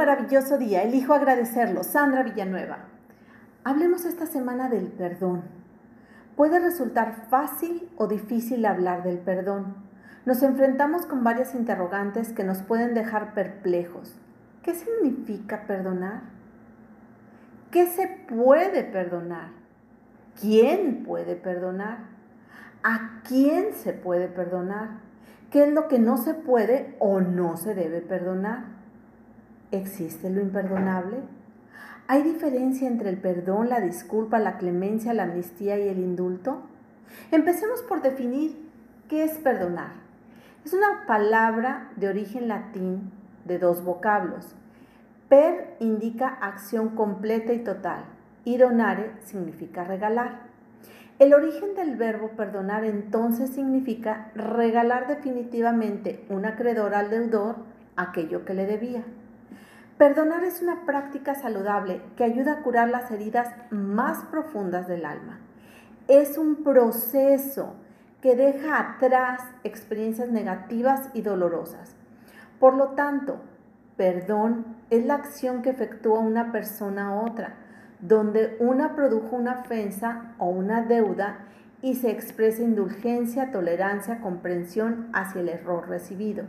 maravilloso día. Elijo agradecerlo. Sandra Villanueva. Hablemos esta semana del perdón. Puede resultar fácil o difícil hablar del perdón. Nos enfrentamos con varias interrogantes que nos pueden dejar perplejos. ¿Qué significa perdonar? ¿Qué se puede perdonar? ¿Quién puede perdonar? ¿A quién se puede perdonar? ¿Qué es lo que no se puede o no se debe perdonar? ¿Existe lo imperdonable? ¿Hay diferencia entre el perdón, la disculpa, la clemencia, la amnistía y el indulto? Empecemos por definir qué es perdonar. Es una palabra de origen latín de dos vocablos. Per indica acción completa y total y donare significa regalar. El origen del verbo perdonar entonces significa regalar definitivamente un acreedor al deudor aquello que le debía. Perdonar es una práctica saludable que ayuda a curar las heridas más profundas del alma. Es un proceso que deja atrás experiencias negativas y dolorosas. Por lo tanto, perdón es la acción que efectúa una persona a otra, donde una produjo una ofensa o una deuda y se expresa indulgencia, tolerancia, comprensión hacia el error recibido.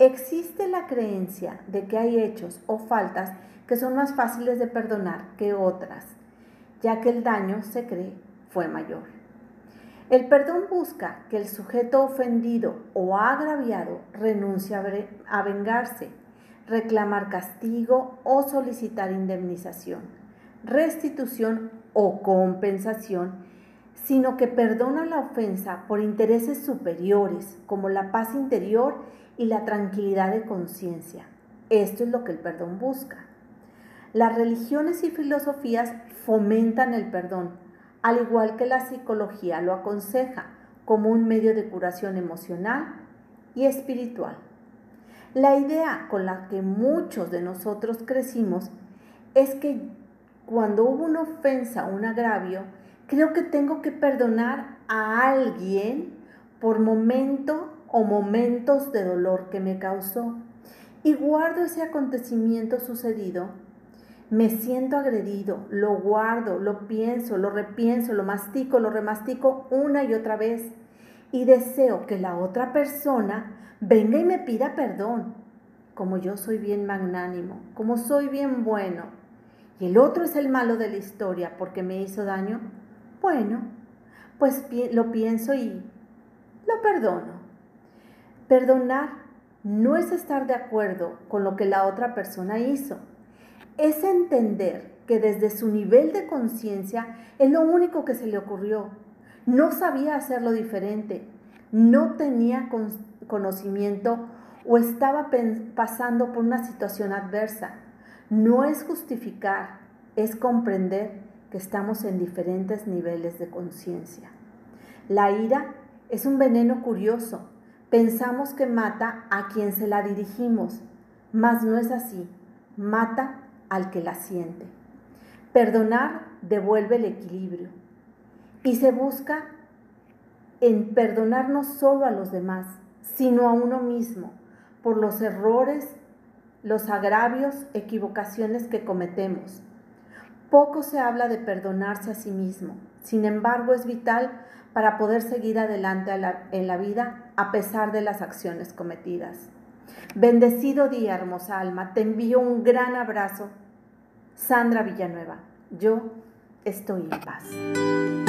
Existe la creencia de que hay hechos o faltas que son más fáciles de perdonar que otras, ya que el daño se cree fue mayor. El perdón busca que el sujeto ofendido o agraviado renuncie a vengarse, reclamar castigo o solicitar indemnización, restitución o compensación, sino que perdona la ofensa por intereses superiores como la paz interior y la tranquilidad de conciencia. Esto es lo que el perdón busca. Las religiones y filosofías fomentan el perdón, al igual que la psicología lo aconseja como un medio de curación emocional y espiritual. La idea con la que muchos de nosotros crecimos es que cuando hubo una ofensa un agravio, creo que tengo que perdonar a alguien por momento o momentos de dolor que me causó. Y guardo ese acontecimiento sucedido, me siento agredido, lo guardo, lo pienso, lo repienso, lo mastico, lo remastico una y otra vez. Y deseo que la otra persona venga y me pida perdón, como yo soy bien magnánimo, como soy bien bueno, y el otro es el malo de la historia porque me hizo daño, bueno, pues lo pienso y lo perdono. Perdonar no es estar de acuerdo con lo que la otra persona hizo, es entender que desde su nivel de conciencia es lo único que se le ocurrió. No sabía hacerlo diferente, no tenía conocimiento o estaba pasando por una situación adversa. No es justificar, es comprender estamos en diferentes niveles de conciencia. La ira es un veneno curioso Pensamos que mata a quien se la dirigimos, mas no es así. Mata al que la siente. Perdonar devuelve el equilibrio y se busca en perdonar no solo a los demás, sino a uno mismo por los errores, los agravios, equivocaciones que cometemos. Poco se habla de perdonarse a sí mismo, sin embargo es vital para poder seguir adelante en la vida a pesar de las acciones cometidas. Bendecido día, hermosa alma. Te envío un gran abrazo. Sandra Villanueva. Yo estoy en paz.